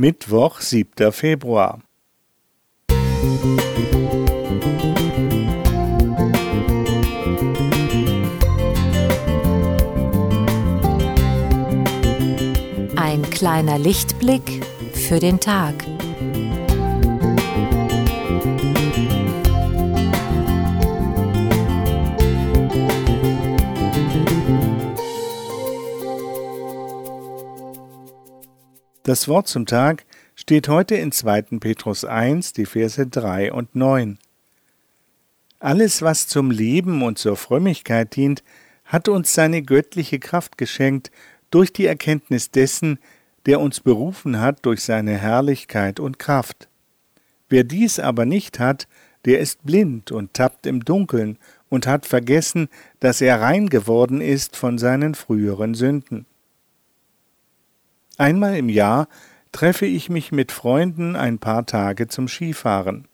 Mittwoch, 7. Februar. Ein kleiner Lichtblick für den Tag. Das Wort zum Tag steht heute in 2. Petrus 1, die Verse 3 und 9. Alles, was zum Leben und zur Frömmigkeit dient, hat uns seine göttliche Kraft geschenkt durch die Erkenntnis dessen, der uns berufen hat durch seine Herrlichkeit und Kraft. Wer dies aber nicht hat, der ist blind und tappt im Dunkeln und hat vergessen, dass er rein geworden ist von seinen früheren Sünden. Einmal im Jahr treffe ich mich mit Freunden ein paar Tage zum Skifahren.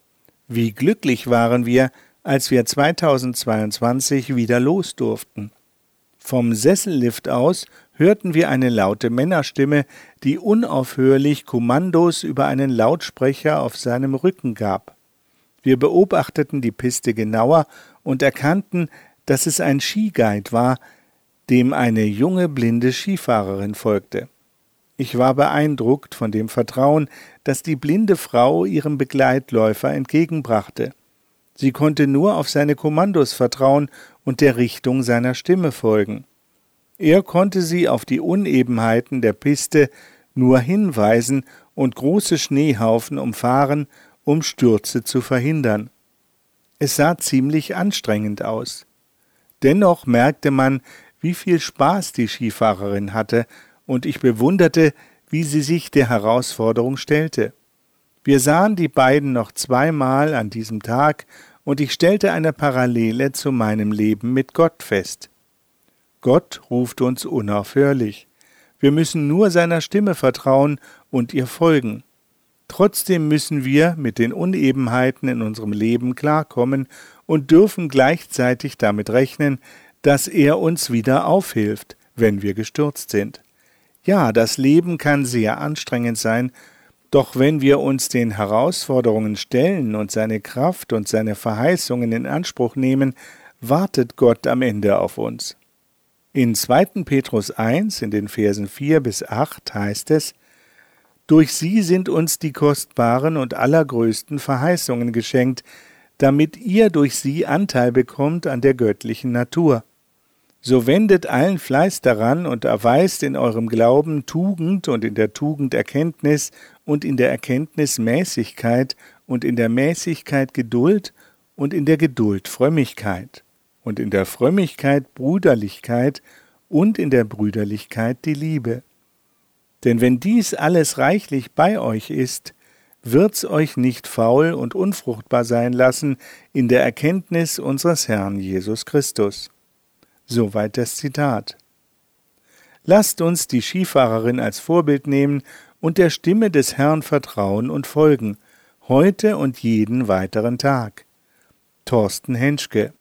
Wie glücklich waren wir, als wir 2022 wieder los durften. Vom Sessellift aus hörten wir eine laute Männerstimme, die unaufhörlich Kommandos über einen Lautsprecher auf seinem Rücken gab. Wir beobachteten die Piste genauer und erkannten, dass es ein Skiguide war, dem eine junge blinde Skifahrerin folgte. Ich war beeindruckt von dem Vertrauen, das die blinde Frau ihrem Begleitläufer entgegenbrachte. Sie konnte nur auf seine Kommandos vertrauen und der Richtung seiner Stimme folgen. Er konnte sie auf die Unebenheiten der Piste nur hinweisen und große Schneehaufen umfahren, um Stürze zu verhindern. Es sah ziemlich anstrengend aus. Dennoch merkte man, wie viel Spaß die Skifahrerin hatte und ich bewunderte, wie sie sich der Herausforderung stellte. Wir sahen die beiden noch zweimal an diesem Tag, und ich stellte eine Parallele zu meinem Leben mit Gott fest. Gott ruft uns unaufhörlich. Wir müssen nur seiner Stimme vertrauen und ihr folgen. Trotzdem müssen wir mit den Unebenheiten in unserem Leben klarkommen und dürfen gleichzeitig damit rechnen, dass er uns wieder aufhilft, wenn wir gestürzt sind. Ja, das Leben kann sehr anstrengend sein, doch wenn wir uns den Herausforderungen stellen und seine Kraft und seine Verheißungen in Anspruch nehmen, wartet Gott am Ende auf uns. In 2. Petrus 1 in den Versen 4 bis 8 heißt es, Durch sie sind uns die kostbaren und allergrößten Verheißungen geschenkt, damit ihr durch sie Anteil bekommt an der göttlichen Natur. So wendet allen Fleiß daran und erweist in eurem Glauben Tugend und in der Tugend Erkenntnis und in der Erkenntnis Mäßigkeit und in der Mäßigkeit Geduld und in der Geduld Frömmigkeit und in der Frömmigkeit Brüderlichkeit und in der Brüderlichkeit die Liebe. Denn wenn dies alles reichlich bei euch ist, wird's euch nicht faul und unfruchtbar sein lassen in der Erkenntnis unseres Herrn Jesus Christus. Soweit das Zitat. Lasst uns die Skifahrerin als Vorbild nehmen und der Stimme des Herrn vertrauen und folgen, heute und jeden weiteren Tag. Thorsten Henschke